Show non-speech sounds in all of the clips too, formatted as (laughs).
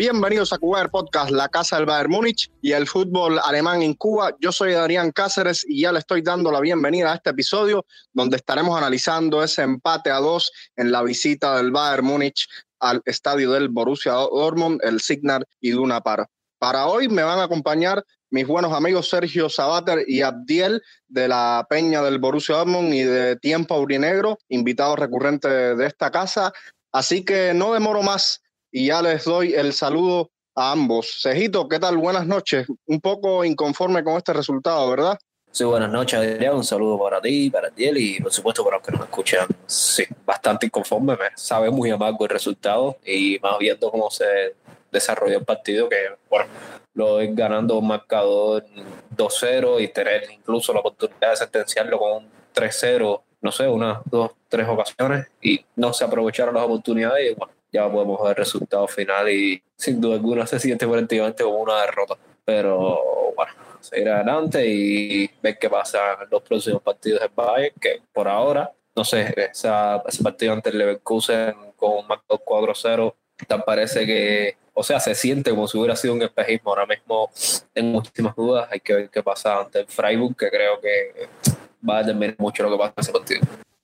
Bienvenidos a Cuba Podcast, la casa del Bayern Múnich y el fútbol alemán en Cuba. Yo soy Adrián Cáceres y ya le estoy dando la bienvenida a este episodio donde estaremos analizando ese empate a dos en la visita del Bayern Múnich al estadio del Borussia Dortmund, el Signal Iduna Park. Para hoy me van a acompañar mis buenos amigos Sergio Sabater y Abdiel de la Peña del Borussia Dortmund y de Tiempo Aurinegro, invitados recurrentes de esta casa. Así que no demoro más y ya les doy el saludo a ambos. Cejito, ¿qué tal? Buenas noches. Un poco inconforme con este resultado, ¿verdad? Sí, buenas noches, Adrián. Un saludo para ti, para Abdiel y por supuesto para los que nos escuchan. Sí, bastante inconforme. Me sabe muy amargo el resultado y más viendo cómo se desarrolló el partido, que bueno, lo es ganando un marcador 2-0 y tener incluso la oportunidad de sentenciarlo con un 3-0 no sé, unas dos, tres ocasiones y no se aprovecharon las oportunidades y bueno, ya podemos ver el resultado final y sin duda alguna se siente prácticamente como una derrota. Pero bueno, seguir adelante y ver qué pasa en los próximos partidos del Bayern, que por ahora, no sé, ese partido ante el Leverkusen con un marcador 4-0, tan parece que, o sea, se siente como si hubiera sido un espejismo. Ahora mismo tengo muchísimas dudas, hay que ver qué pasa ante el Freiburg, que creo que va a determinar mucho lo que pasa en ese partido.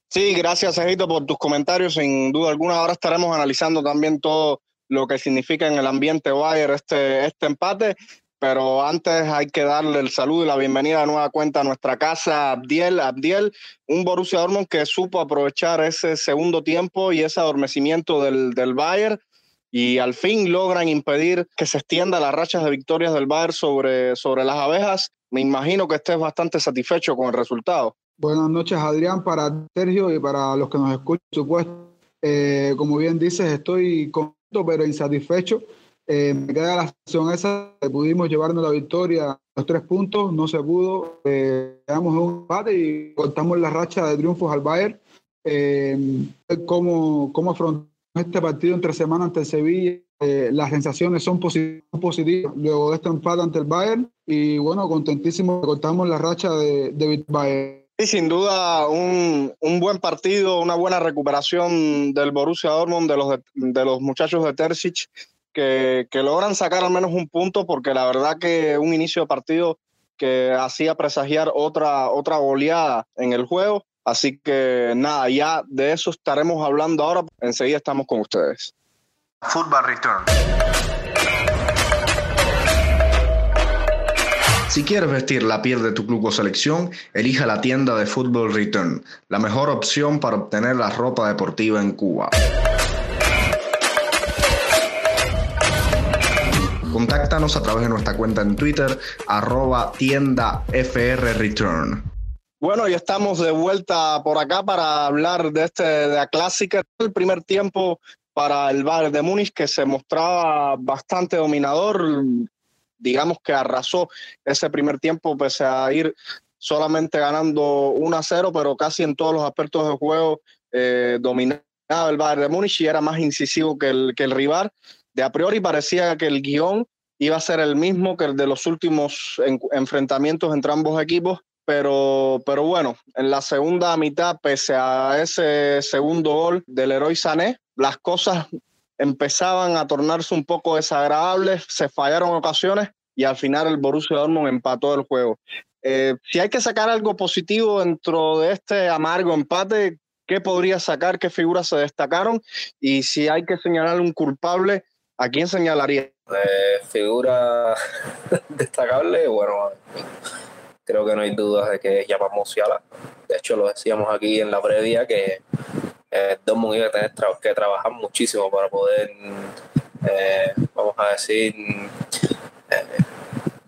Sí, gracias, Sergito, por tus comentarios. Sin duda alguna, ahora estaremos analizando también todo lo que significa en el ambiente Bayern este, este empate. Pero antes hay que darle el saludo y la bienvenida a nueva cuenta a nuestra casa, Abdiel. Abdiel, un Borussia Dortmund que supo aprovechar ese segundo tiempo y ese adormecimiento del, del Bayern y al fin logran impedir que se extienda las rachas de victorias del Bayern sobre, sobre las abejas. Me imagino que estés bastante satisfecho con el resultado. Buenas noches, Adrián, para Sergio y para los que nos escuchan, supuesto. Eh, como bien dices, estoy contento pero insatisfecho. Eh, me queda la sensación esa que pudimos llevarnos la victoria, los tres puntos, no se pudo. Eh, quedamos un empate y cortamos la racha de triunfos al Bayern. Eh, ¿cómo, ¿Cómo afrontamos este partido entre semana ante el Sevilla? Eh, las sensaciones son positivas luego de este empate ante el Bayern y bueno, contentísimo cortamos la racha de, de Bayern. Sí, sin duda un, un, buen partido, una buena recuperación del Borussia Dortmund, de los, de, los muchachos de Terzic, que, que, logran sacar al menos un punto, porque la verdad que un inicio de partido que hacía presagiar otra, otra goleada en el juego. Así que nada, ya de eso estaremos hablando ahora. Enseguida estamos con ustedes. Return. Si quieres vestir la piel de tu club o selección, elija la tienda de Football Return, la mejor opción para obtener la ropa deportiva en Cuba. Contáctanos a través de nuestra cuenta en Twitter, arroba. Bueno, ya estamos de vuelta por acá para hablar de este de la clásica. El primer tiempo para el Bayern de Múnich que se mostraba bastante dominador, digamos que arrasó ese primer tiempo pese a ir solamente ganando 1 a 0, pero casi en todos los aspectos del juego eh, dominaba el Bayern de Múnich y era más incisivo que el, que el rival. De a priori parecía que el guion iba a ser el mismo que el de los últimos en, enfrentamientos entre ambos equipos, pero, pero bueno, en la segunda mitad, pese a ese segundo gol del héroe Sané, las cosas empezaban a tornarse un poco desagradables, se fallaron ocasiones y al final el Borussia Dortmund empató el juego. Eh, si hay que sacar algo positivo dentro de este amargo empate, ¿qué podría sacar? ¿Qué figuras se destacaron? Y si hay que señalar un culpable, ¿a quién señalaría? Eh, figura (laughs) destacable, bueno, creo que no hay dudas de que llamamos Musiala. De hecho, lo decíamos aquí en la previa que eh, Dortmund tener que trabajar muchísimo para poder, eh, vamos a decir, eh,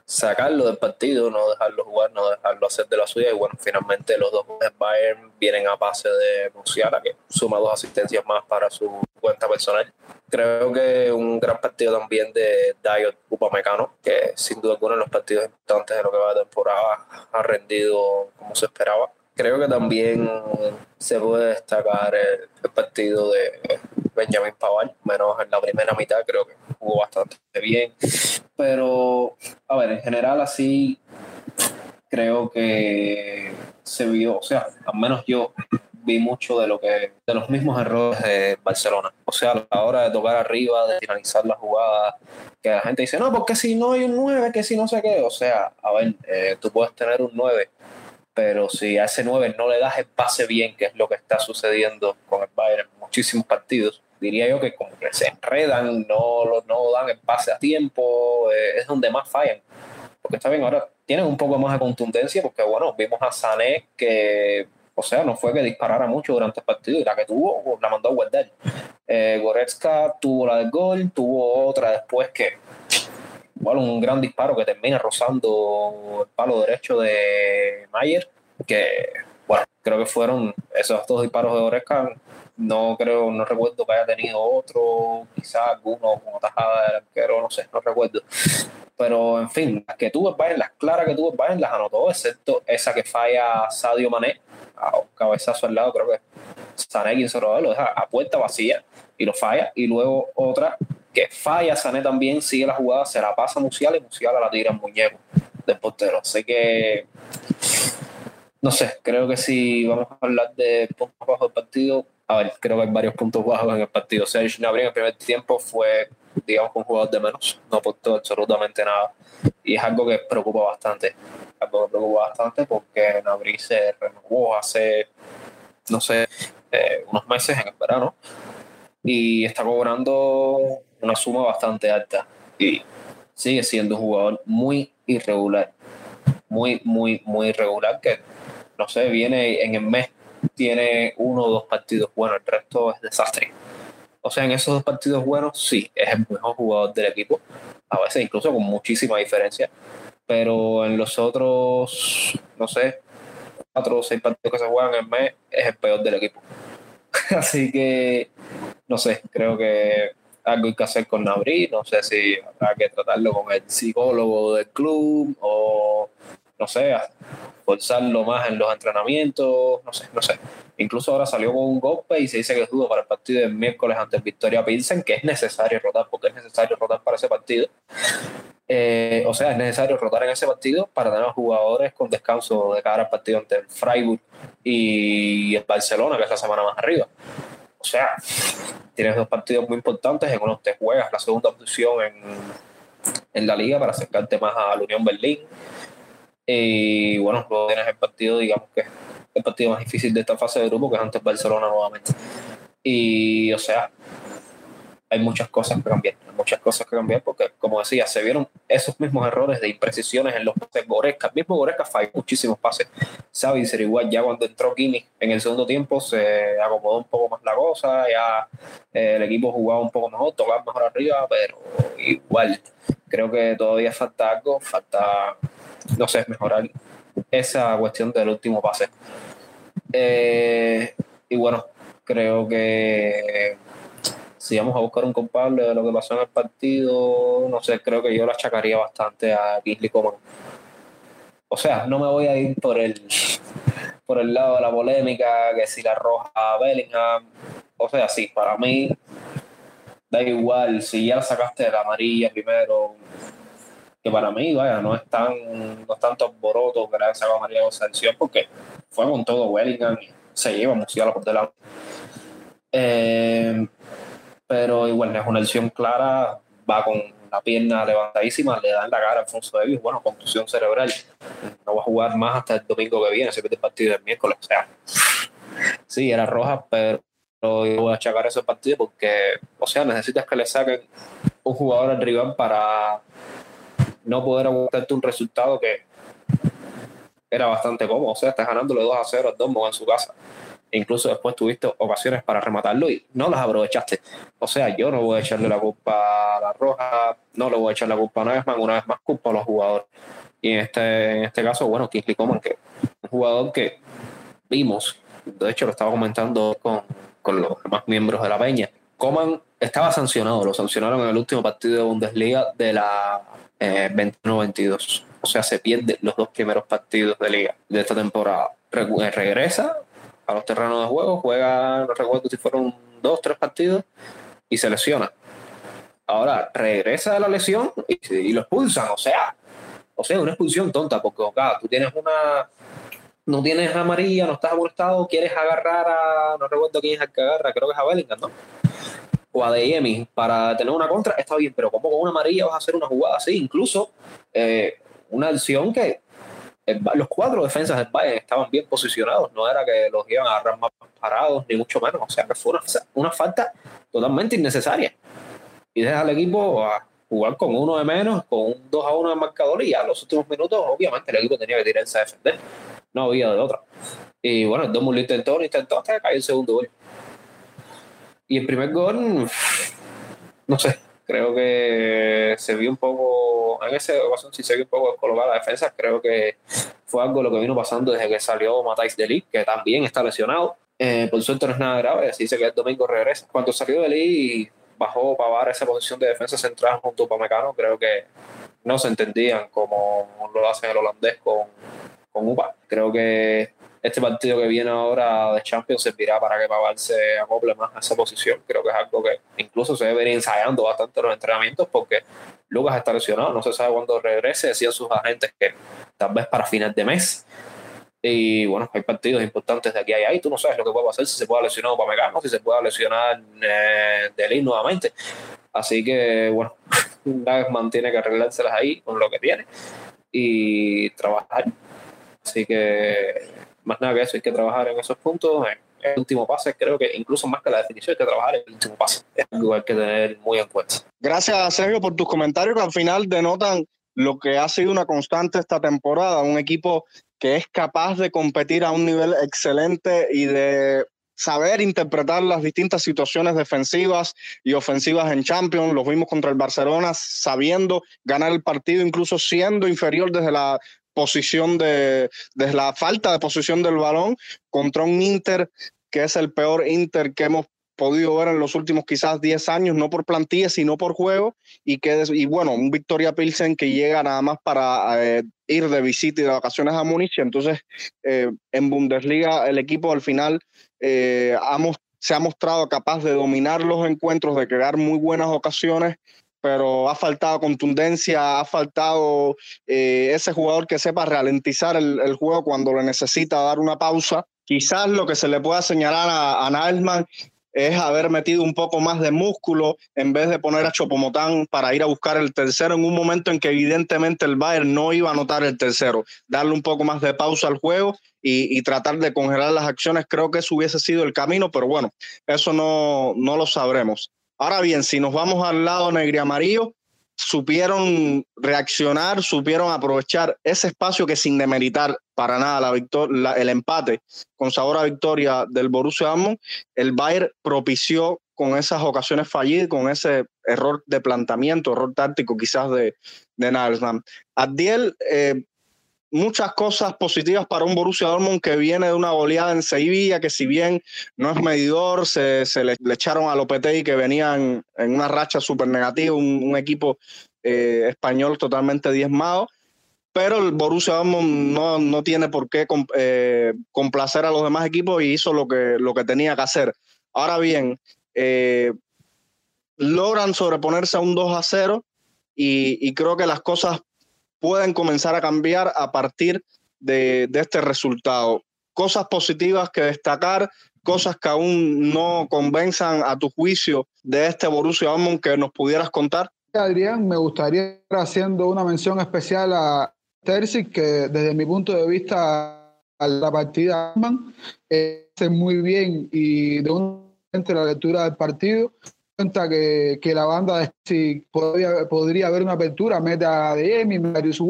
sacarlo del partido, no dejarlo jugar, no dejarlo hacer de la suya. Y bueno, finalmente los dos Bayern vienen a pase de Musiala, que suma dos asistencias más para su cuenta personal. Creo que un gran partido también de Dayot Upamecano, que sin duda alguna en los partidos importantes de lo que va de temporada ha rendido como se esperaba. Creo que también se puede destacar el, partido de Benjamin Pavard, menos en la primera mitad, creo que jugó bastante bien. Pero, a ver, en general así creo que se vio, o sea, al menos yo vi mucho de lo que de los mismos errores de Barcelona. O sea, a la hora de tocar arriba, de finalizar la jugada, que la gente dice, no, porque si no hay un 9, que si no sé qué. O sea, a ver, eh, tú puedes tener un 9, pero si a ese 9 no le das el pase bien, que es lo que está sucediendo con el Bayern en muchísimos partidos, diría yo que como que se enredan, no, no dan el pase a tiempo, eh, es donde más fallan. Porque está bien, ahora tienen un poco más de contundencia, porque bueno, vimos a Sané que, o sea, no fue que disparara mucho durante el partido, y la que tuvo, la mandó a guardar. Eh, Goretzka tuvo la del gol, tuvo otra después que, bueno, un gran disparo que termina rozando el palo derecho de Mayer, que, bueno, creo que fueron esos dos disparos de Goretzka no creo, no recuerdo que haya tenido otro, quizás alguno como tajada del arquero, no sé, no recuerdo. Pero en fin, las que tuvo las claras que tuvo Bayern las anotó, excepto esa que falla Sadio Mané, a un cabezazo al lado, creo que Sané quien se lo deja a puerta vacía y lo falla. Y luego otra que falla Sané también, sigue la jugada, se la pasa a Musiala y Musiala la tira en muñeco del portero. Así que no sé, creo que si vamos a hablar de puntos bajos del partido, a ver, creo que hay varios puntos bajos en el partido. Serge Gnabry en el primer tiempo fue, digamos, un jugador de menos, no aportó absolutamente nada. Y es algo que preocupa bastante. Algo que preocupa bastante porque Gnabry se renovó hace, no sé, eh, unos meses en el verano y está cobrando una suma bastante alta. Y sigue siendo un jugador muy irregular. Muy, muy, muy irregular que, no sé, viene en el mes tiene uno o dos partidos buenos, el resto es desastre. O sea, en esos dos partidos buenos, sí, es el mejor jugador del equipo, a veces incluso con muchísima diferencia, pero en los otros, no sé, cuatro o seis partidos que se juegan en el mes, es el peor del equipo. (laughs) Así que, no sé, creo que algo que hacer con Nabri, no sé si habrá que tratarlo con el psicólogo del club o, no sé, forzarlo más en los entrenamientos, no sé, no sé. Incluso ahora salió con un golpe y se dice que es dudo para el partido del miércoles ante el Victoria Pilsen, que es necesario rotar, porque es necesario rotar para ese partido. Eh, o sea, es necesario rotar en ese partido para tener jugadores con descanso de cara al partido ante el Freiburg y el Barcelona, que es la semana más arriba. O sea, tienes dos partidos muy importantes, en uno te juegas la segunda posición en, en la liga para acercarte más a la Unión Berlín y bueno, luego tienes el partido, digamos que el partido más difícil de esta fase de grupo, que es ante Barcelona nuevamente. Y, o sea, hay muchas cosas que cambiar, muchas cosas que cambiar, porque, como decía, se vieron esos mismos errores de imprecisiones en los pases. Goretzka, mismo Goretzka falló muchísimos pases. Sabe ser igual, ya cuando entró Kimi en el segundo tiempo se acomodó un poco más la cosa, ya eh, el equipo jugaba un poco mejor, tocaba mejor arriba, pero igual, creo que todavía falta algo, falta no sé, mejorar esa cuestión del último pase. Eh, y bueno, creo que si vamos a buscar un culpable de lo que pasó en el partido, no sé, creo que yo la achacaría bastante a Kingsley Coman. O sea, no me voy a ir por el (laughs) por el lado de la polémica, que si la roja a Bellingham. O sea, sí, para mí da igual, si ya sacaste la amarilla primero, que para mí, vaya, no es tan, no es tanto alboroto que le sacado a María sanción porque fue con todo Wellingham y se lleva Musiala por delante. Eh, pero igual es una lesión clara, va con la pierna levantadísima, le dan la cara a Alfonso Davis, bueno, contusión cerebral. No va a jugar más hasta el domingo que viene, se pierde el partido del miércoles. O sea, sí, era roja, pero yo voy a achacar ese partido porque, o sea, necesitas que le saquen un jugador al rival para no poder aguantarte un resultado que era bastante cómodo. O sea, estás ganándole 2 a 0 al Dortmund en su casa. E incluso después tuviste ocasiones para rematarlo y no las aprovechaste. O sea, yo no voy a echarle la culpa a la Roja, no le voy a echar la culpa a Nagelsmann, una vez más culpa a los jugadores. Y en este, en este caso, bueno, Kingsley Coman, que un jugador que vimos, de hecho lo estaba comentando con, con los demás miembros de la Peña, Coman estaba sancionado, lo sancionaron en el último partido de Bundesliga de la eh, 21-22. O sea, se pierde los dos primeros partidos de liga de esta temporada. Eh, regresa a los terrenos de juego, juega, no recuerdo si fueron dos, tres partidos, y se lesiona. Ahora regresa de la lesión y, lo expulsan. O sea, o sea, una expulsión tonta, porque tú tienes una no tienes amarilla, no estás amonestado, quieres agarrar a, no recuerdo quién es el que agarra, creo que es a Bellingham, ¿no? O a Deyemi para tener una contra, está bien, pero ¿cómo con una amarilla vas a hacer una jugada así? Incluso eh, una acción que los cuatro defensas del Bayern estaban bien posicionados, no era que los iban a agarrar más parados, ni mucho menos, o sea que fue una, falta totalmente innecesaria. Y deja al equipo a jugar con uno de menos, con un 2 a 1 de marcador y a los últimos minutos, obviamente, el equipo tenía que tirarse a defender no había de otra. Y bueno, el Dortmund lo intentó, lo intentó hasta que cayó el segundo gol. Y el primer gol, no sé, creo que se vio un poco, en esa ocasión sí se vio un poco colocada la defensa, creo que fue algo lo que vino pasando desde que salió Matáis de que también está lesionado. Eh, por suerte no es nada grave, así dice que el domingo regresa. Cuando salió de Lee bajó para esa posición de defensa central junto a Pamecano, creo que no se entendían como lo hace el holandés con, con UPA. Creo que este partido que viene ahora de Champions servirá para que Pavar se acople más a esa posición. Creo que es algo que incluso se debe ir ensayando bastante en los entrenamientos porque Lucas está lesionado, no se sabe cuándo regrese. Decían sus agentes que tal vez para final de mes. Y bueno, hay partidos importantes de aquí a allá tú no sabes lo que puede pasar, si se puede lesionar Pamecano, si se puede lesionar eh, Delin nuevamente. Así que bueno, (laughs) Nagelsmann tiene que arreglárselas ahí con lo que tiene y trabajar Así que más nada que eso, hay que trabajar en esos puntos. El último pase, creo que incluso más que la definición, hay que trabajar en el último pase. Es algo que hay que tener muy en cuenta. Gracias, Sergio, por tus comentarios que al final denotan lo que ha sido una constante esta temporada. Un equipo que es capaz de competir a un nivel excelente y de saber interpretar las distintas situaciones defensivas y ofensivas en Champions. Los vimos contra el Barcelona sabiendo ganar el partido, incluso siendo inferior desde la posición de, de la falta de posición del balón contra un Inter que es el peor Inter que hemos podido ver en los últimos quizás 10 años, no por plantilla, sino por juego, y que y bueno, un Victoria Pilsen que llega nada más para eh, ir de visita y de vacaciones a Múnich, entonces eh, en Bundesliga el equipo al final eh, se ha mostrado capaz de dominar los encuentros, de crear muy buenas ocasiones, pero ha faltado contundencia, ha faltado eh, ese jugador que sepa ralentizar el, juego cuando le necesita dar una pausa. Quizás lo que se le pueda señalar a, a es haber metido un poco más de músculo en vez de poner a Chopomotán para ir a buscar el tercero en un momento en que evidentemente el Bayern no iba a anotar el tercero. Darle un poco más de pausa al juego y, y, tratar de congelar las acciones, creo que eso hubiese sido el camino, pero bueno, eso no, no lo sabremos. Ahora bien, si nos vamos al lado negro y amarillo, supieron reaccionar, supieron aprovechar ese espacio que sin demeritar para nada la victoria, el empate con sabor a victoria del Borussia Dortmund, el Bayern propició con esas ocasiones fallidas, con ese error de planteamiento, error táctico quizás de, de. Adiel muchas cosas positivas para un Borussia Dortmund que viene de una goleada en Sevilla, que si bien no es medidor, se, le, echaron a Lopetegui que venían en una racha súper negativa, un, equipo eh, español totalmente diezmado, pero el Borussia Dortmund no, no tiene por qué eh, complacer a los demás equipos y hizo lo que, lo que tenía que hacer. Ahora bien, eh, logran sobreponerse a un 2 a 0 y, y creo que las cosas pueden comenzar a cambiar a partir de, este resultado. Cosas positivas que destacar, cosas que aún no convenzan a tu juicio de este Borussia Dortmund que nos pudieras contar. Adrián, me gustaría haciendo una mención especial a Terzi, que desde mi punto de vista a la partida hace muy bien y de una la lectura del partido cuenta que, que la banda si podría, podría haber una apertura, meta de Emi, Marius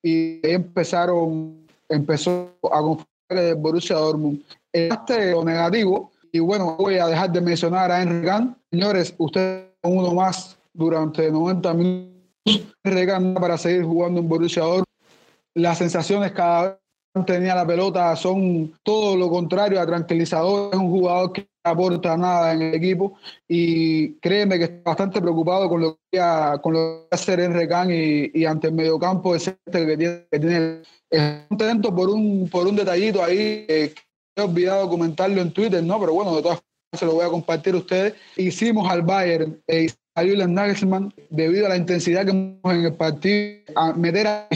y empezaron, empezó a confundir el Borussia Dortmund. Este lo negativo, y bueno, voy a dejar de mencionar a Henry Señores, ustedes uno más durante 90 minutos. Henry para seguir jugando en Borussia Dortmund. Las sensaciones cada vez tenía la pelota son todo lo contrario a tranquilizador. Es un jugador que no aporta nada en el equipo y créeme que estoy bastante preocupado con lo que va, con lo que a hacer en Recan y, y, ante el mediocampo ese que tiene. Que tiene. Contento por un, por un detallito ahí he olvidado comentarlo en Twitter, ¿no? Pero bueno, de todas formas se lo voy a compartir a ustedes. Hicimos al Bayern e a Julian Nagelsmann debido a la intensidad que en el partido a meter a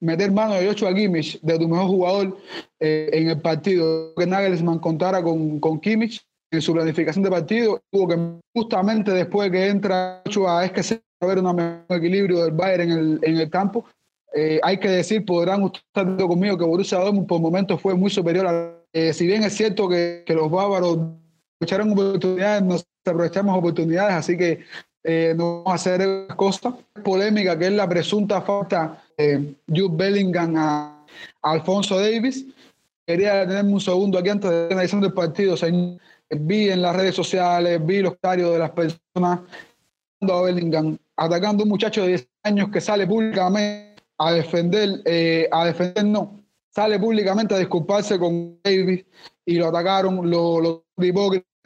meter mano de Joshua Kimmich, de tu mejor jugador, eh, en el partido. Que Nagelsmann contara con, con Kimmich en su planificación de partido. Tuvo que justamente después que entra Joshua es que se va a ver un mejor equilibrio del Bayern en el, en el campo. Eh, hay que decir, podrán ustedes conmigo que Borussia Dortmund por momentos fue muy superior. A, eh, si bien es cierto que, que los bávaros aprovecharon oportunidades, nos aprovechamos oportunidades, así que eh, no vamos a hacer cosas. Polémica que es la presunta falta de Jude Bellingham a, Alfonso Davis. Quería tenerme un segundo aquí antes de analizar el partido. vi en las redes sociales, vi los comentarios de las personas a Bellingham atacando a un muchacho de 10 años que sale públicamente a defender, eh, a defender no, sale públicamente a disculparse con Davis y lo atacaron, lo, lo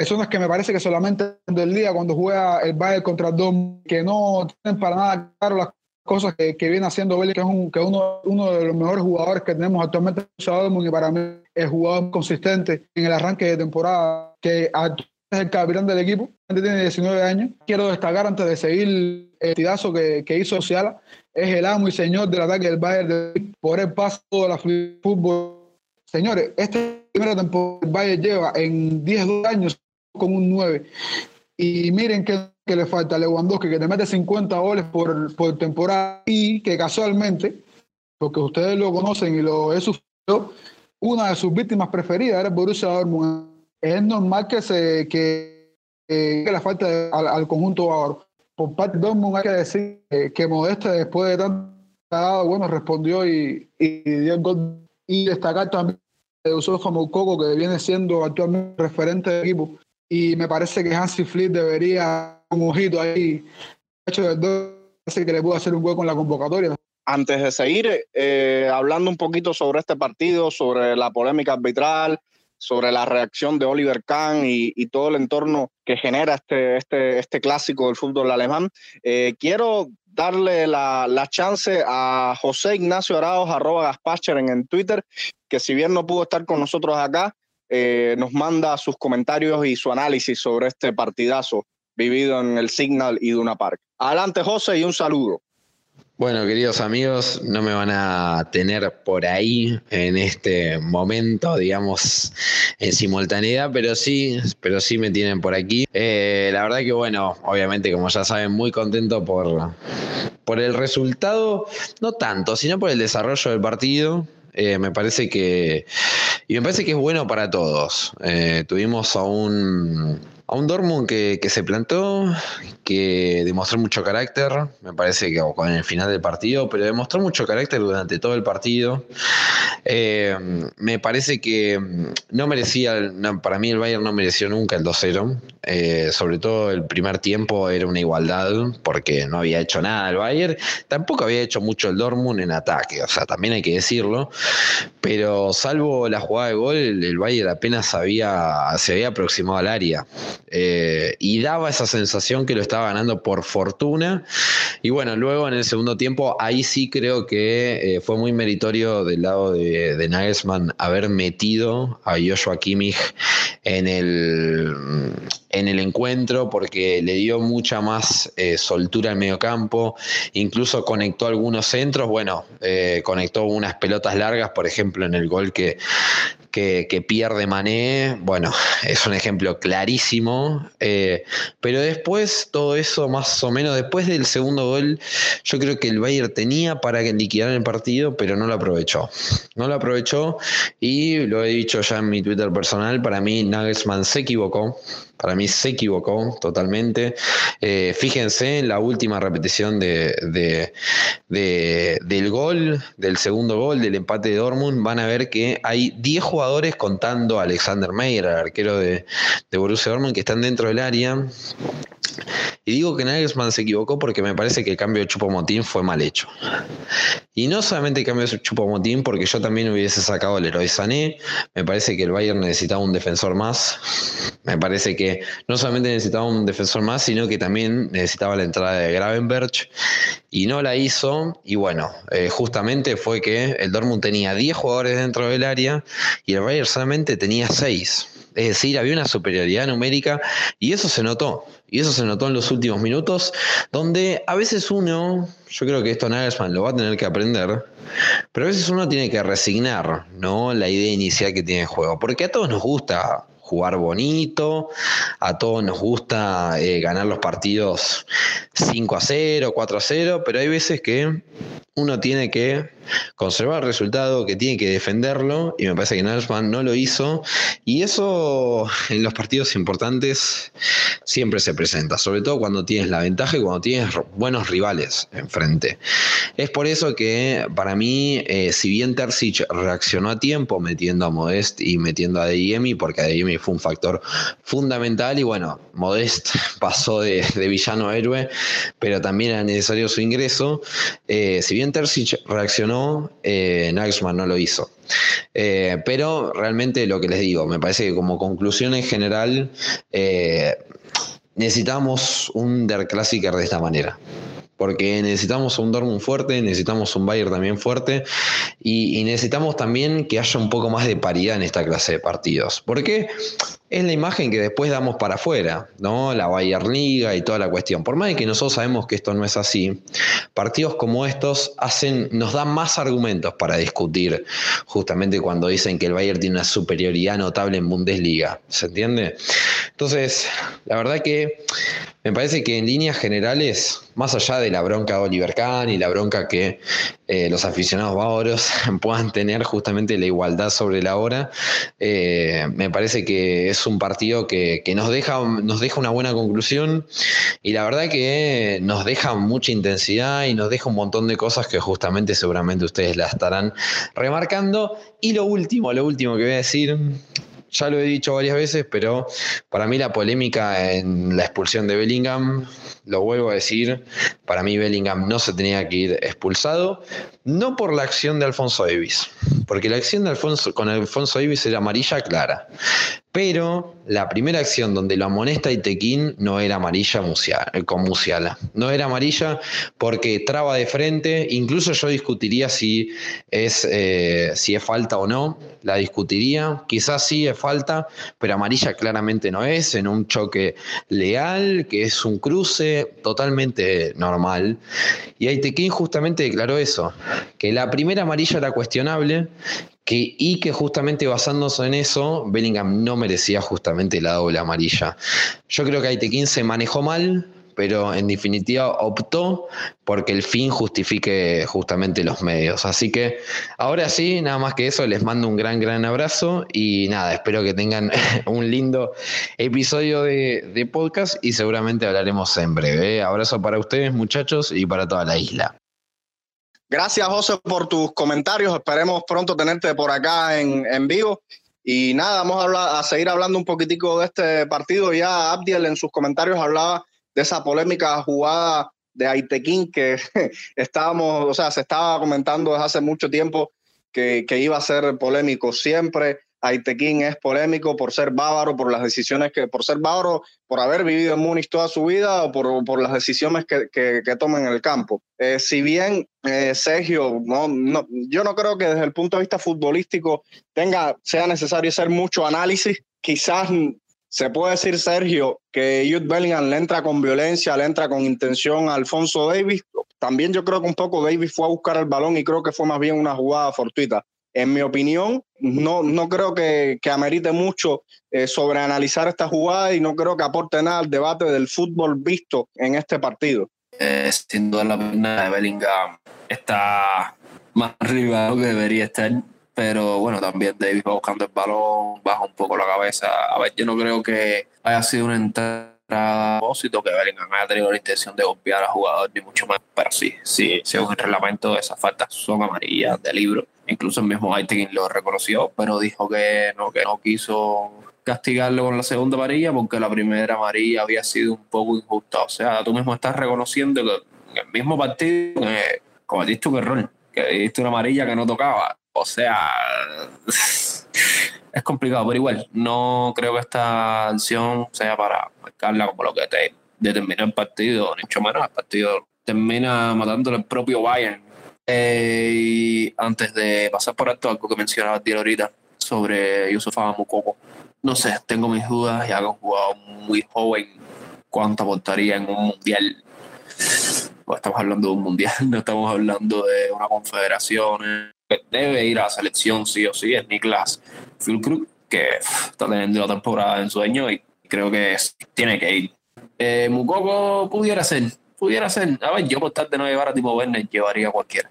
personas que me parece que solamente el día cuando juega el Bayern contra el Dom, que no tienen para nada claro las cosas que, que viene haciendo Belli, que es, un, que uno, uno de los mejores jugadores que tenemos actualmente en y para mí es jugador consistente en el arranque de temporada, que es el capitán del equipo, tiene 19 años. Quiero destacar antes de seguir el tirazo que, que hizo Ciala, es el amo y señor del ataque del Bayern por el paso de la fútbol. Señores, este primera temporada el Bayern lleva en 10 años con un 9. Y miren qué, le falta a Lewandowski, que te mete 50 goles por, por temporada y que casualmente, porque ustedes lo conocen y lo he sufrido, una de sus víctimas preferidas era Borussia Dortmund. Es normal que se que, que le falte al, conjunto bávaro. Por parte de Dortmund hay que decir que, Modeste después de tanto bueno, respondió y, y dio el gol. Y destacar también de como Coco, que viene siendo actualmente referente del equipo y me parece que Hansi Flick debería, un ojito ahí, hecho de parece que le pudo hacer un hueco en la convocatoria. Antes de seguir eh, hablando un poquito sobre este partido, sobre la polémica arbitral, sobre la reacción de Oliver Kahn y, todo el entorno que genera este, este, este clásico del fútbol alemán, eh, quiero darle la, la, chance a José Ignacio Arauz, arroba Gaspacher en, en Twitter, que si bien no pudo estar con nosotros acá, eh, nos manda sus comentarios y su análisis sobre este partidazo vivido en el Signal y Duna Park. Adelante, José, y un saludo. Bueno, queridos amigos, no me van a tener por ahí en este momento, digamos, en simultaneidad, pero sí, pero sí me tienen por aquí. Eh, la verdad que bueno, obviamente, como ya saben, muy contento por, por el resultado, no tanto, sino por el desarrollo del partido. Eh, me parece que. Y me parece que es bueno para todos. Eh, tuvimos a un a un Dortmund que, se plantó, que demostró mucho carácter, me parece que con el final del partido, pero demostró mucho carácter durante todo el partido. Eh, me parece que no merecía, para mí el Bayern no mereció nunca el 2-0, eh, sobre todo el primer tiempo era una igualdad porque no había hecho nada el Bayern, tampoco había hecho mucho el Dortmund en ataque, o sea, también hay que decirlo, pero salvo la jugada de gol, el, Bayern apenas había, se había aproximado al área. Eh, y daba esa sensación que lo estaba ganando por fortuna. Y bueno, luego en el segundo tiempo, ahí sí creo que eh, fue muy meritorio del lado de, de, Nagelsmann haber metido a Joshua Kimmich en el, en el encuentro porque le dio mucha más eh, soltura al mediocampo, incluso conectó algunos centros, bueno, conectó unas pelotas largas, por ejemplo, en el gol que pierde Mané, bueno, (laughs) es un ejemplo clarísimo, eh, pero después todo eso más o menos, después del segundo gol, yo creo que el Bayern tenía para liquidar el partido, pero no lo aprovechó. No lo aprovechó y lo he dicho ya en mi Twitter personal, para mí Nagelsmann se equivocó. Para mí se equivocó totalmente. Eh, fíjense en la última repetición de, del gol, del segundo gol, del empate de Dortmund. Van a ver que hay 10 jugadores contando a Alexander Meyer, el arquero de, de Borussia Dortmund, que están dentro del área. Y digo que Nagelsmann se equivocó porque me parece que el cambio de Chupomotín fue mal hecho. Y no solamente el cambio de Chupomotín, porque yo también hubiese sacado al héroe Sané. Me parece que el Bayern necesitaba un defensor más. Me parece que no solamente necesitaba un defensor más, sino que también necesitaba la entrada de Gravenberg. Y no la hizo. Y bueno, eh, justamente fue que el Dortmund tenía 10 jugadores dentro del área y el Bayern solamente tenía 6. Es decir, había una superioridad numérica y eso se notó. Y eso se notó en los últimos minutos, donde a veces uno, yo creo que esto Nagelsmann lo va a tener que aprender, pero a veces uno tiene que resignar ¿no? la idea inicial que tiene el juego. Porque a todos nos gusta jugar bonito, a todos nos gusta eh, ganar los partidos 5 a 0, 4 a 0, pero hay veces que uno tiene que conservar el resultado, que tiene que defenderlo, y me parece que Nelsman no lo hizo, y eso en los partidos importantes siempre se presenta, sobre todo cuando tienes la ventaja y cuando tienes buenos rivales enfrente. Es por eso que para mí, eh, si bien Terzic reaccionó a tiempo metiendo a Modest y metiendo a Deyemi, porque Deyemi fue un factor fundamental, y bueno, Modest (laughs) pasó de, villano a héroe, pero también era necesario su ingreso, eh, si bien Terzic reaccionó eh, no lo hizo. Eh, pero realmente lo que les digo, me parece que como conclusión en general, eh, necesitamos un Der Klassiker de esta manera porque necesitamos un Dortmund fuerte, necesitamos un Bayern también fuerte y, necesitamos también que haya un poco más de paridad en esta clase de partidos. Porque es la imagen que después damos para afuera, ¿no? La Bayern Liga y toda la cuestión. Por más de que nosotros sabemos que esto no es así, partidos como estos hacen, nos dan más argumentos para discutir, justamente cuando dicen que el Bayern tiene una superioridad notable en Bundesliga. ¿Se entiende? Entonces, la verdad que me parece que en líneas generales, más allá de la bronca de Oliver Kahn y la bronca que eh, los aficionados bávaros (laughs) puedan tener justamente la igualdad sobre la hora, eh, me parece que es un partido que, nos, deja, nos deja una buena conclusión y la verdad que nos deja mucha intensidad y nos deja un montón de cosas que justamente seguramente ustedes la estarán remarcando. Y lo último, lo último que voy a decir ya lo he dicho varias veces, pero para mí la polémica en la expulsión de Bellingham, lo vuelvo a decir, para mí Bellingham no se tenía que ir expulsado, no por la acción de Alfonso Davis, porque la acción de Alfonso con Alfonso Davis era amarilla clara, pero la primera acción donde lo amonesta Itequín no era amarilla con Musiala. No era amarilla porque traba de frente. Incluso yo discutiría si es, eh, si es falta o no. La discutiría. Quizás sí es falta, pero amarilla claramente no es. En un choque leal, que es un cruce totalmente normal. Y Itequín justamente declaró eso: que la primera amarilla era cuestionable y que justamente basándose en eso, Bellingham no merecía justamente la doble amarilla. Yo creo que Aitekin se manejó mal, pero en definitiva optó porque el fin justifique justamente los medios. Así que ahora sí, nada más que eso, les mando un gran, gran abrazo y nada, espero que tengan (laughs) un lindo episodio de, podcast y seguramente hablaremos en breve. Abrazo para ustedes muchachos y para toda la isla. Gracias, José, por tus comentarios. Esperemos pronto tenerte por acá en, en vivo. Y nada, vamos a, a seguir hablando un poquitico de este partido. Ya Abdiel en sus comentarios hablaba de esa polémica jugada de Aitequín que (laughs) estábamos, o sea, se estaba comentando desde hace mucho tiempo que, que iba a ser polémico siempre. Aitequín es polémico por ser bávaro, por las decisiones que, por ser bávaro, por haber vivido en Múnich toda su vida o por, por las decisiones que, que, que toman en el campo. Eh, si bien eh, Sergio, no, no, yo no creo que desde el punto de vista futbolístico tenga, sea necesario hacer mucho análisis, quizás se puede decir, Sergio, que Jude Bellingham le entra con violencia, le entra con intención a Alfonso Davis. También yo creo que un poco Davis fue a buscar el balón y creo que fue más bien una jugada fortuita en mi opinión, no, no creo que, que amerite mucho eh, sobre analizar esta jugada y no creo que aporte nada al debate del fútbol visto en este partido. Eh, sin duda la pena de Bellingham está más arriba de lo que debería estar, pero bueno, también Davis va buscando el balón, baja un poco la cabeza. A ver, yo no creo que haya sido una entrada propósito que Bellingham haya tenido la intención de golpear al jugador, ni mucho más, pero sí, sí, según el reglamento, esas faltas son amarillas de libro Incluso el mismo Aitegui lo reconoció, pero dijo que no, que no quiso castigarlo con la segunda amarilla porque la primera amarilla había sido un poco injusta. O sea, tú mismo estás reconociendo que en el mismo partido eh, cometiste un error, que diste una amarilla que no tocaba. O sea, (laughs) es complicado, pero igual, no creo que esta acción sea para marcarla como lo que te determinó el partido, ni mucho menos el partido termina matándole el propio Bayern eh, y antes de pasar por esto, algo que mencionaba ti ahorita, sobre Yusufa Mukoko. No sé, tengo mis dudas, ya que un jugador muy joven, cuánto aportaría en un mundial. Estamos hablando de un mundial, (laughs) no estamos hablando de una confederación. Debe ir a la selección sí o sí, es Niklas Fulkrug, que está teniendo la temporada en sueño y creo que tiene que ir. Eh, pudiera ser, pudiera ser. A ver, yo por tal de no llevar a Tipo Werner, llevaría a cualquiera.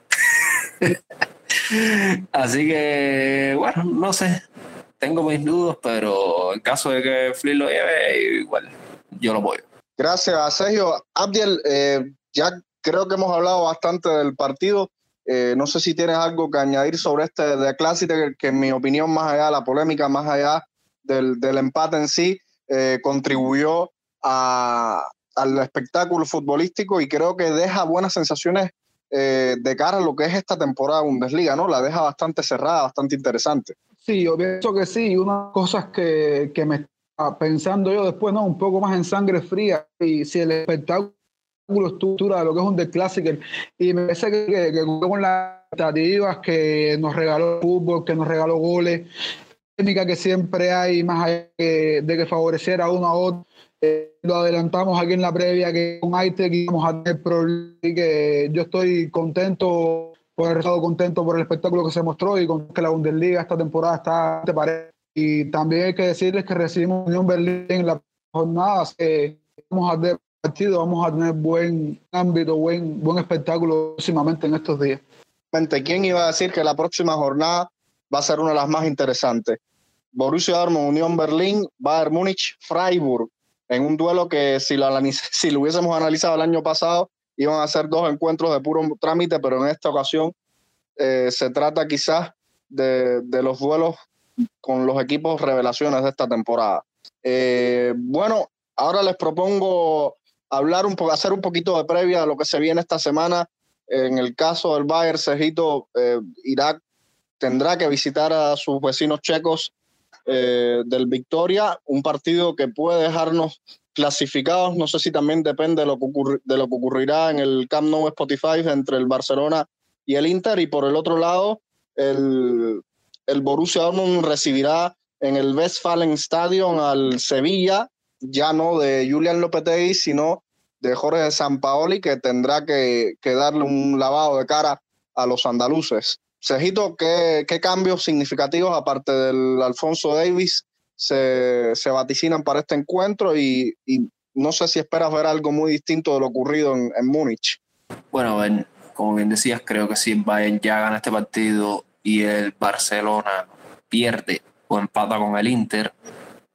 (laughs) Así que, bueno, no sé. Tengo mis dudas, pero en caso de que Flip lo lleve, igual, yo lo voy. Gracias, Sergio. Abdiel, eh, ya creo que hemos hablado bastante del partido. Eh, no sé si tienes algo que añadir sobre este de Clásico, que, en mi opinión, más allá de la polémica, más allá del, del empate en sí, eh, contribuyó a, al espectáculo futbolístico y creo que deja buenas sensaciones eh, de cara a lo que es esta temporada Bundesliga, ¿no? La deja bastante cerrada, bastante interesante. Sí, yo pienso que sí. Una cosas que, que me está pensando yo después, ¿no? Un poco más en sangre fría. Y si el espectáculo estructura de lo que es un Classic, y me parece que, que, con las expectativas que nos regaló el fútbol, que nos regaló goles, técnica que siempre hay, más allá de, que favorecer a uno a otro, eh, lo adelantamos aquí en la previa que con ITEC íbamos a tener problemas y que yo estoy contento por haber estado contento por el espectáculo que se mostró y con que la Bundesliga esta temporada está de pared. Y también hay que decirles que recibimos Unión Berlín en la jornada, que vamos a tener partido, vamos a tener buen ámbito, buen, buen espectáculo próximamente en estos días. ¿Quién iba a decir que la próxima jornada va a ser una de las más interesantes? Borussia Dortmund, Unión Berlín, Bayern Múnich, Freiburg, en un duelo que si lo, (laughs) si lo hubiésemos analizado el año pasado, iban a ser dos encuentros de puro trámite, pero en esta ocasión eh, se trata quizás de, los duelos con los equipos revelaciones de esta temporada. Eh, bueno, ahora les propongo hablar un hacer un poquito de previa de lo que se viene esta semana. En el caso del Bayern, Cejito, eh, Irak tendrá que visitar a sus vecinos checos eh, del Victoria, un partido que puede dejarnos clasificados, no sé si también depende de lo que, de lo que ocurrirá en el Camp Nou Spotify entre el Barcelona y el Inter, y por el otro lado, el, el Borussia Dortmund recibirá en el Westfalen Stadion al Sevilla, ya no de Julian Lopetegui, sino de Jorge Sampaoli, que tendrá que, darle un lavado de cara a los andaluces. Cejito, ¿qué, cambios significativos, aparte del Alfonso Davis, se, vaticinan para este encuentro? Y, no sé si esperas ver algo muy distinto de lo ocurrido en, Múnich. Bueno, como bien decías, creo que si Bayern ya gana este partido y el Barcelona pierde o empata con el Inter,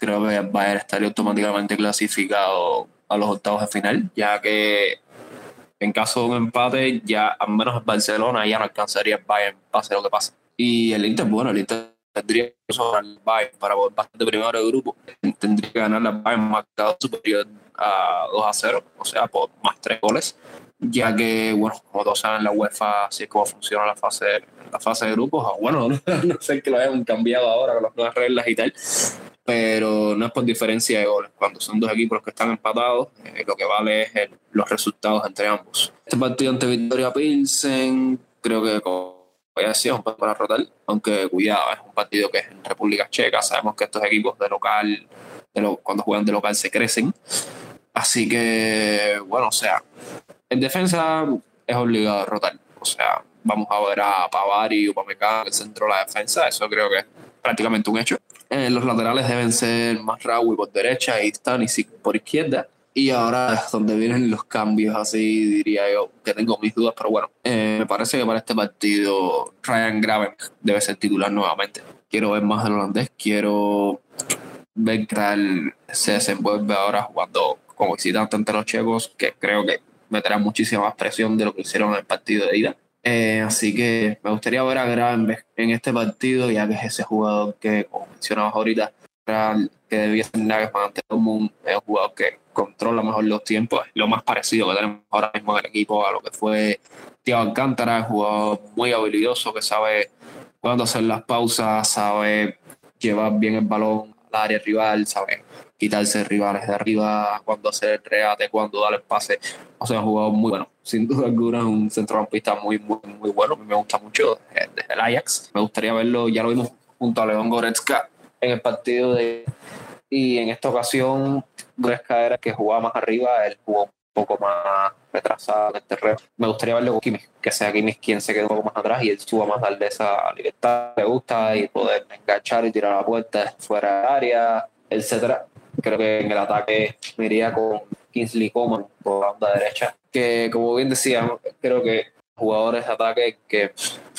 creo que el Bayern estaría automáticamente clasificado a los octavos de final, ya que en caso de un empate, ya al menos el Barcelona ya no alcanzaría el Bayern, pase lo que pase. Y el Inter, bueno, el Inter tendría que ganar el Bayern para volver bastante primero del grupo. Tendría que ganar el Bayern marcado superior a 2 a 0, o sea, por más tres goles. Ya que, bueno, como todos saben, la UEFA, así es como funciona la fase, la fase de grupos. Ah, bueno, (laughs) no, sé que lo hayan cambiado ahora con las nuevas reglas y tal pero no es por diferencia de goles. Cuando son dos equipos que están empatados, eh, lo que vale es los resultados entre ambos. Este partido ante Victoria Pilsen, creo que ya decía, es un partido para rotar, aunque cuidado, es un partido que es en República Checa. Sabemos que estos equipos de local, de cuando juegan de local, se crecen. Así que, bueno, o sea, en defensa es obligado a rotar. O sea, vamos a ver a Pavari y Upamecano en el centro de la defensa. Eso creo que es prácticamente un hecho. Eh, los laterales deben ser más Raúl por derecha y Stanisic por izquierda. Y ahora es donde vienen los cambios, así diría yo, que tengo mis dudas, pero bueno, eh, me parece que para este partido Ryan Graven debe ser titular nuevamente. Quiero ver más del holandés, quiero ver que tal se desenvuelve ahora jugando como visitante ante los checos, que creo que meterá muchísima más presión de lo que hicieron en el partido de ida. Eh, así que me gustaría ver a Gravenberg en este partido, ya que es ese jugador que, como mencionabas ahorita, que debía ser Nagelsmann ante un, es un jugador que controla mejor los tiempos, lo más parecido que tenemos ahora mismo en el equipo a lo que fue Thiago Alcántara, un jugador muy habilidoso que sabe cuándo hacer las pausas, sabe llevar bien el balón al área rival, sabe quitarse rivales de arriba, cuando hacer el regate, cuando dar el pase. O sea, un jugador muy bueno. Sin duda alguna, un centrocampista muy, muy, muy bueno. Me gusta mucho desde el Ajax. Me gustaría verlo, ya lo vimos junto a León Goretzka en el partido de... Y en esta ocasión Goretzka era el que jugaba más arriba, él jugó un poco más retrasado en el terreno. Me gustaría verlo con Kimmich, que sea Kimmich quien se quede un poco más atrás y él suba más darle esa libertad le gusta y poder enganchar y tirar la puerta fuera de área, etcétera. Creo que en el ataque me iría con Kingsley Coman por la banda derecha, que como bien decía, creo que jugadores de ataque que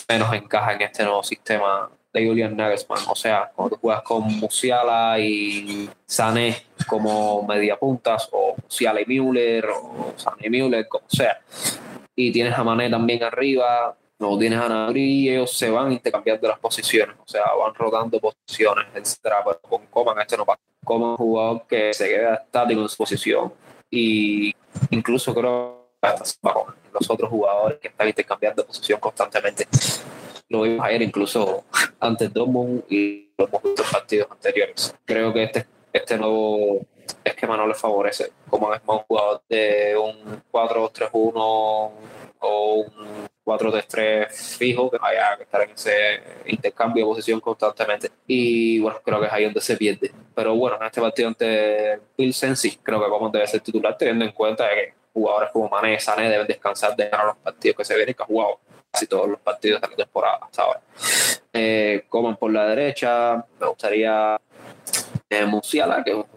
menos encajan en este nuevo sistema de Julian Nagelsmann. O sea, cuando tú juegas con Musiala y Sané como media puntas, o Musiala y Müller, o Sané y Müller, como sea, y tienes a Mané también arriba, no tienes a Nabri y ellos se van intercambiando las posiciones, o sea, van rotando posiciones, etcétera, pero con Coman este no pasa. Como un jugador que se queda estático en su posición y incluso creo que los otros jugadores que están intercambiando posición constantemente lo vimos ayer incluso ante Dortmund y los partidos anteriores. Creo que este, este nuevo esquema no le favorece. Como es más un jugador de un 4-3-1 o un 4-3-3 fijo, que vaya a estar en ese intercambio de posición constantemente. Y bueno, creo que es ahí donde se pierde. Pero bueno, en este partido ante Pilsen sí, creo que como debe ser titular, teniendo en cuenta que jugadores como Mané y Sané deben descansar de ganar los partidos que se vienen, que ha jugado casi todos los partidos de la temporada hasta ahora. Eh, Coman por la derecha, me gustaría eh, Musiala, que es un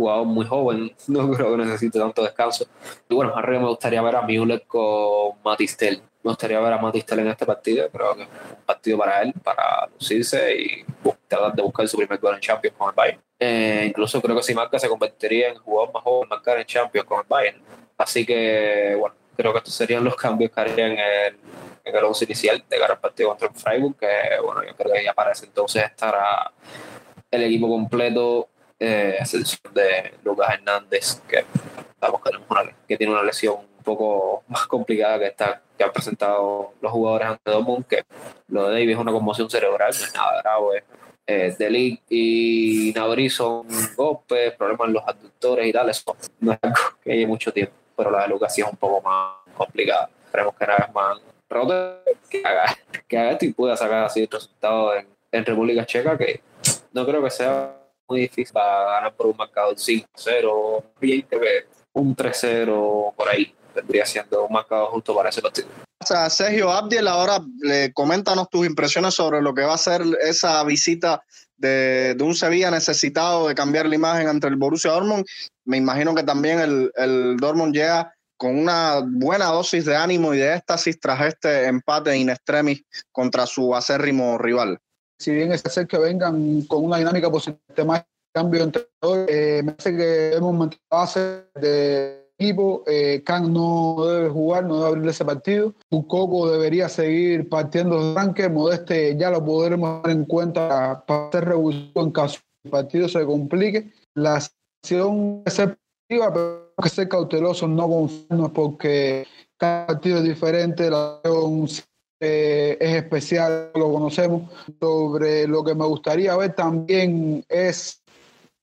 jugador muy joven, (laughs) no creo que necesite tanto descanso. Y bueno, arriba me gustaría ver a Müller con Matistel. Me gustaría ver a Matistel en este partido, creo que es un partido para él, para lucirse y tratar de buscar su primer gol en Champions con el Bayern. Eh, incluso creo que si marca se convertiría en jugador más joven marcar en Champions con el Bayern. Así que, bueno, creo que estos serían los cambios que harían en el en el 11 inicial de cara al partido contra el Freiburg, que bueno, yo creo que ya para ese entonces estará el equipo completo, eh, excepción de Lucas Hernández, que, que tiene una lesión un poco más complicada que esta que han presentado los jugadores ante Dortmund, que lo de David es una conmoción cerebral, no es nada grave. Eh, Delic y Nabri son golpes, problemas en los adductores y tal, eso no es algo que lleve mucho tiempo, pero la de Lucas sí es un poco más complicada. Esperemos que una vez más que haga, que haga esto y pueda sacar así el resultado en, República Checa, que no creo que sea muy difícil para ganar por un marcador 5-0, bien que un 3-0 por ahí vendría siendo un marcador justo para ese partido. Sergio Abdiel, ahora le, coméntanos tus impresiones sobre lo que va a ser esa visita de, de, un Sevilla necesitado de cambiar la imagen ante el Borussia Dortmund. Me imagino que también el, el Dortmund llega con una buena dosis de ánimo y de éxtasis tras este empate in extremis contra su acérrimo rival. Si bien es hacer que vengan con una dinámica positiva, más cambio entre eh, me parece que hemos mantenido base de equipo. Eh, Khan no debe jugar, no debe abrir ese partido. coco debería seguir partiendo de arranque. Modeste ya lo podremos tener en cuenta para hacer revulsivo en caso el partido se complique. La acción es pero que ser cautelosos, no confiarnos porque cada partido es diferente, la eh, es especial, lo conocemos. Sobre lo que me gustaría ver también es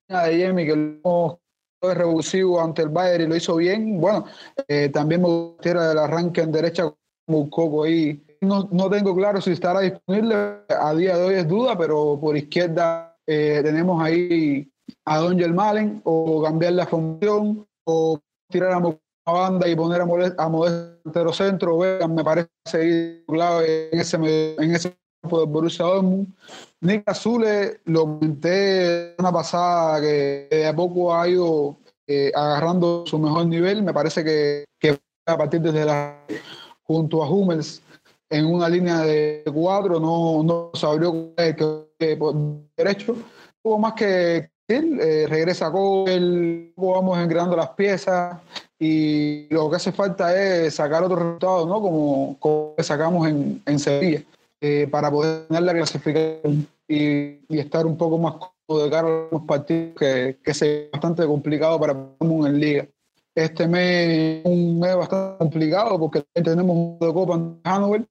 de Jimmy que lo fue revulsivo ante el Bayern y lo hizo bien. Bueno, eh, también me gustaría el arranque en derecha como coco ahí. No, no, tengo claro si estará disponible, a día de hoy es duda, pero por izquierda eh, tenemos ahí a Don Malen o cambiar la función o tirar a la banda y poner a Modesto centro, me parece seguir clave en ese, en ese campo de Borussia Dortmund. Nick Azule, lo comenté una pasada que de a poco ha ido eh, agarrando su mejor nivel, me parece que, que a partir desde la junto a Hummels en una línea de cuatro, no, no se que, por derecho, hubo más que eh, regresa con él, vamos engranando las piezas y lo que hace falta es sacar otro resultado, ¿no? Como, como sacamos en, en Sevilla, eh, para poder tener la clasificación y, y, estar un poco más cómodo de cara a los partidos que, que es bastante complicado para en liga. Este mes es un mes bastante complicado porque tenemos un de Copa en Hannover,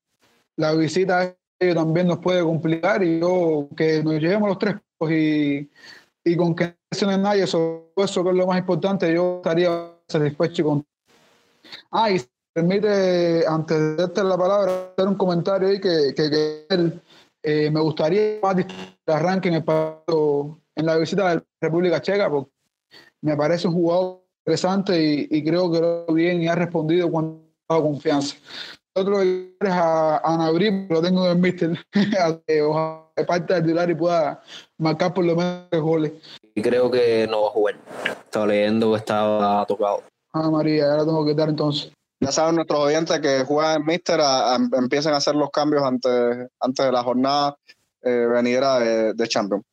la visita también nos puede complicar y yo que nos llevemos los tres y y con que no nadie sobre eso, que es lo más importante, yo estaría satisfecho con. Ah, y permite, antes de darte la palabra, hacer un comentario ahí que, que, que Eh, me gustaría más arranque en el partido, en la visita de la República Checa, porque me parece un jugador interesante y, creo que lo bien y ha respondido cuando ha confianza. Otro es a, a Nabri, lo tengo en mister, (laughs) ojalá parte titular y pueda marcar por lo menos goles. Y creo que no va a jugar. Estaba leyendo que estaba tocado. Ah, María, ahora tengo que dar entonces. Ya saben nuestros oyentes que juegan en Mister empiezan a hacer los cambios antes, antes de la jornada eh, venidera de, de Champions.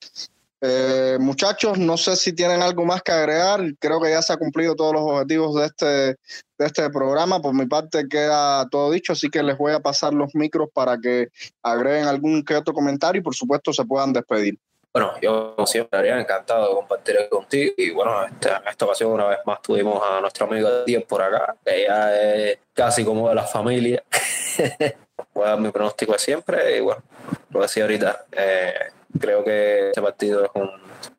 Eh, muchachos, no sé si tienen algo más que agregar. Creo que ya se han cumplido todos los objetivos de este, de este programa. Por mi parte queda todo dicho, así que les voy a pasar los micros para que agreguen algún que otro comentario y por supuesto se puedan despedir. Bueno, yo como siempre estaría encantado de compartir contigo y bueno, esta, en esta ocasión una vez más tuvimos a nuestro amigo Díaz por acá, que ya es casi como de la familia. voy a dar mi pronóstico de siempre y bueno, lo decía ahorita. Eh, Creo que este partido es un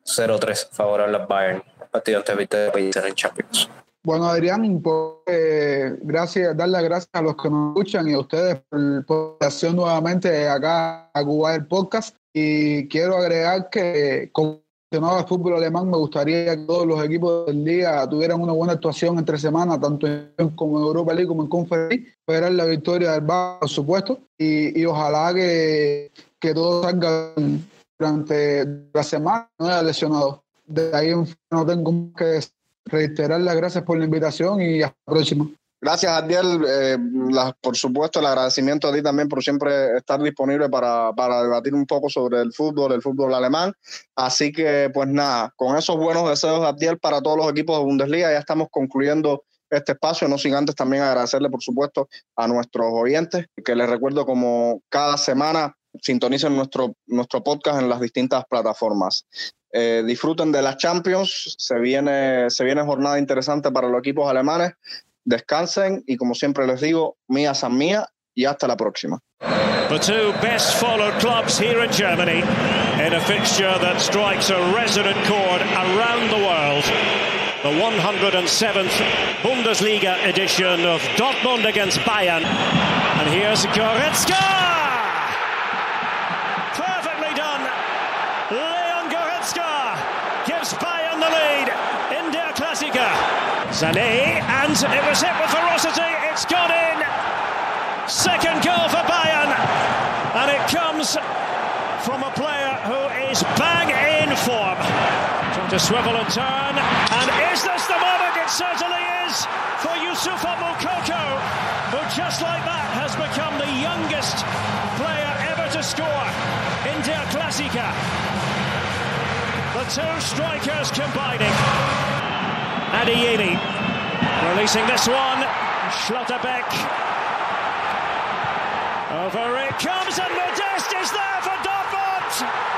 0-3 favorable al Bayern, partido antes de en Champions. Bueno, Adrián, pues, gracias, dar las gracias a los que nos escuchan y a ustedes por, por hacer nuevamente acá a Cuba el podcast. Y quiero agregar que, como mencionaba el fútbol alemán, me gustaría que todos los equipos del día tuvieran una buena actuación entre semanas, tanto en, como en Europa League como en Conference Esperar la victoria del Bayern, por supuesto, y, y ojalá que, que todos salgan durante la semana no era lesionado. De ahí no tengo que reiterar las gracias por la invitación y hasta la próxima. Gracias, Adiel. Eh, por supuesto, el agradecimiento a ti también por siempre estar disponible para, para, debatir un poco sobre el fútbol, el fútbol alemán. Así que, pues nada, con esos buenos deseos, Adiel, para todos los equipos de Bundesliga, ya estamos concluyendo este espacio, no sin antes también agradecerle, por supuesto, a nuestros oyentes, que les recuerdo como cada semana sintonicen nuestro, nuestro podcast en las distintas plataformas. Eh, disfruten de las Champions, se viene, se viene jornada interesante para los equipos alemanes. Descansen y como siempre les digo, mía san mía y hasta la próxima. The two best followed clubs here in Germany in a fixture that strikes a resonant chord around the world. The 107th Bundesliga edition of Dortmund against Bayern. And here's Goretzka! Sané, and it was hit with ferocity. It's gone in. Second goal for Bayern, and it comes from a player who is bang in form. Trying to swivel and turn, and is this the moment? It certainly is for Yusufa Mukoko, who just like that has become the youngest player ever to score in Der Klassiker. The two strikers combining. Adeyemi. Releasing this one. Schlotterbeck. Over it comes, and Modest is there for Dortmund!